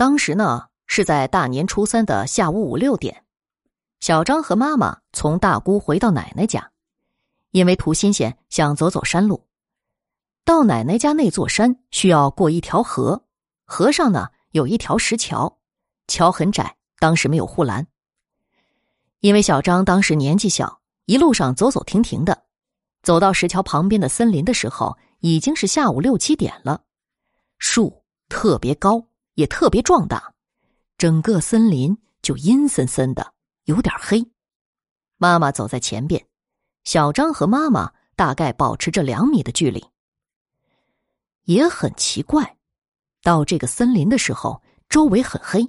当时呢是在大年初三的下午五六点，小张和妈妈从大姑回到奶奶家，因为图新鲜，想走走山路。到奶奶家那座山需要过一条河，河上呢有一条石桥，桥很窄，当时没有护栏。因为小张当时年纪小，一路上走走停停的，走到石桥旁边的森林的时候，已经是下午六七点了，树特别高。也特别壮大，整个森林就阴森森的，有点黑。妈妈走在前边，小张和妈妈大概保持着两米的距离。也很奇怪，到这个森林的时候，周围很黑。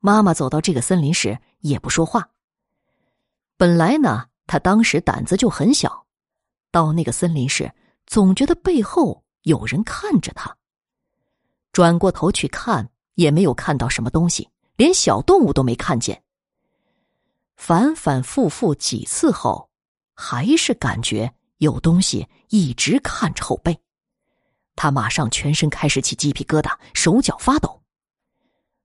妈妈走到这个森林时也不说话。本来呢，她当时胆子就很小，到那个森林时，总觉得背后有人看着她。转过头去看，也没有看到什么东西，连小动物都没看见。反反复复几次后，还是感觉有东西一直看着后背。他马上全身开始起鸡皮疙瘩，手脚发抖。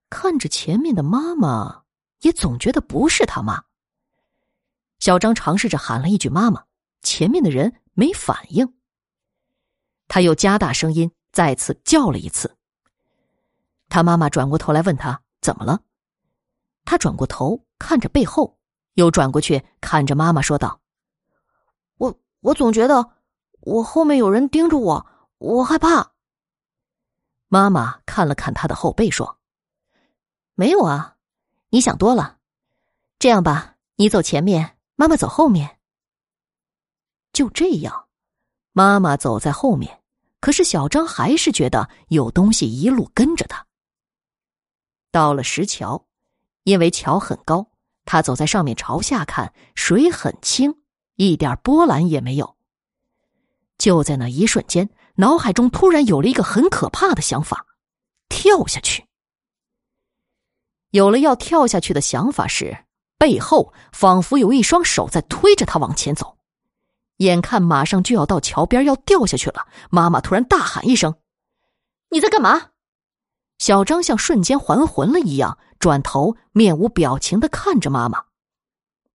看着前面的妈妈，也总觉得不是他妈。小张尝试着喊了一句“妈妈”，前面的人没反应。他又加大声音，再次叫了一次。他妈妈转过头来问他怎么了，他转过头看着背后，又转过去看着妈妈说道：“我我总觉得我后面有人盯着我，我害怕。”妈妈看了看他的后背说：“没有啊，你想多了。这样吧，你走前面，妈妈走后面。”就这样，妈妈走在后面，可是小张还是觉得有东西一路跟着他。到了石桥，因为桥很高，他走在上面朝下看，水很清，一点波澜也没有。就在那一瞬间，脑海中突然有了一个很可怕的想法：跳下去。有了要跳下去的想法时，背后仿佛有一双手在推着他往前走。眼看马上就要到桥边要掉下去了，妈妈突然大喊一声：“你在干嘛？”小张像瞬间还魂了一样，转头面无表情的看着妈妈。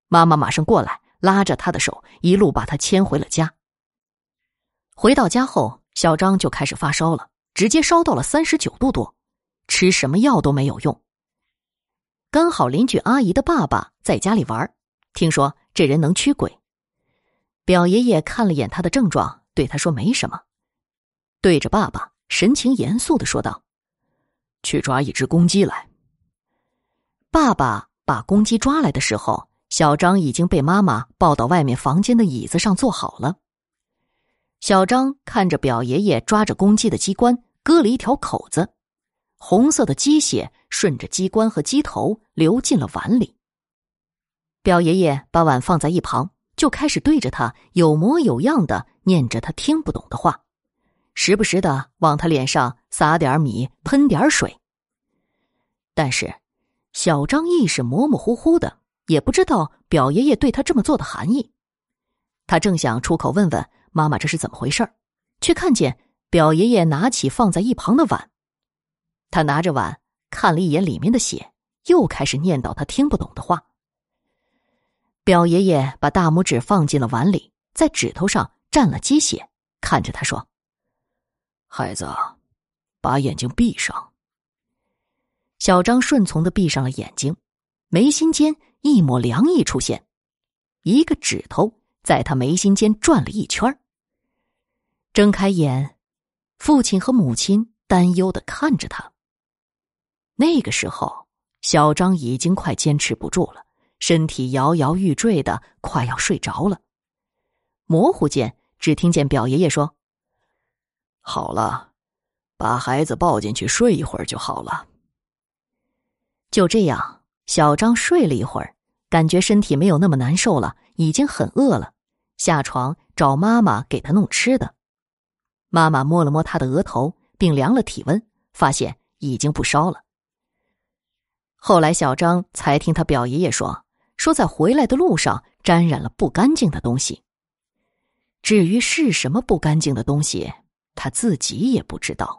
妈妈马上过来，拉着他的手，一路把他牵回了家。回到家后，小张就开始发烧了，直接烧到了三十九度多，吃什么药都没有用。刚好邻居阿姨的爸爸在家里玩，听说这人能驱鬼。表爷爷看了眼他的症状，对他说：“没什么。”对着爸爸，神情严肃的说道。去抓一只公鸡来。爸爸把公鸡抓来的时候，小张已经被妈妈抱到外面房间的椅子上坐好了。小张看着表爷爷抓着公鸡的鸡冠，割了一条口子，红色的鸡血顺着鸡冠和鸡头流进了碗里。表爷爷把碗放在一旁，就开始对着他有模有样的念着他听不懂的话。时不时的往他脸上撒点米，喷点水。但是，小张意识模模糊糊的，也不知道表爷爷对他这么做的含义。他正想出口问问妈妈这是怎么回事却看见表爷爷拿起放在一旁的碗。他拿着碗看了一眼里面的血，又开始念叨他听不懂的话。表爷爷把大拇指放进了碗里，在指头上蘸了鸡血，看着他说。孩子，把眼睛闭上。小张顺从的闭上了眼睛，眉心间一抹凉意出现，一个指头在他眉心间转了一圈。睁开眼，父亲和母亲担忧的看着他。那个时候，小张已经快坚持不住了，身体摇摇欲坠的，快要睡着了。模糊间，只听见表爷爷说。好了，把孩子抱进去睡一会儿就好了。就这样，小张睡了一会儿，感觉身体没有那么难受了，已经很饿了，下床找妈妈给他弄吃的。妈妈摸了摸他的额头，并量了体温，发现已经不烧了。后来，小张才听他表爷爷说，说在回来的路上沾染了不干净的东西。至于是什么不干净的东西？他自己也不知道。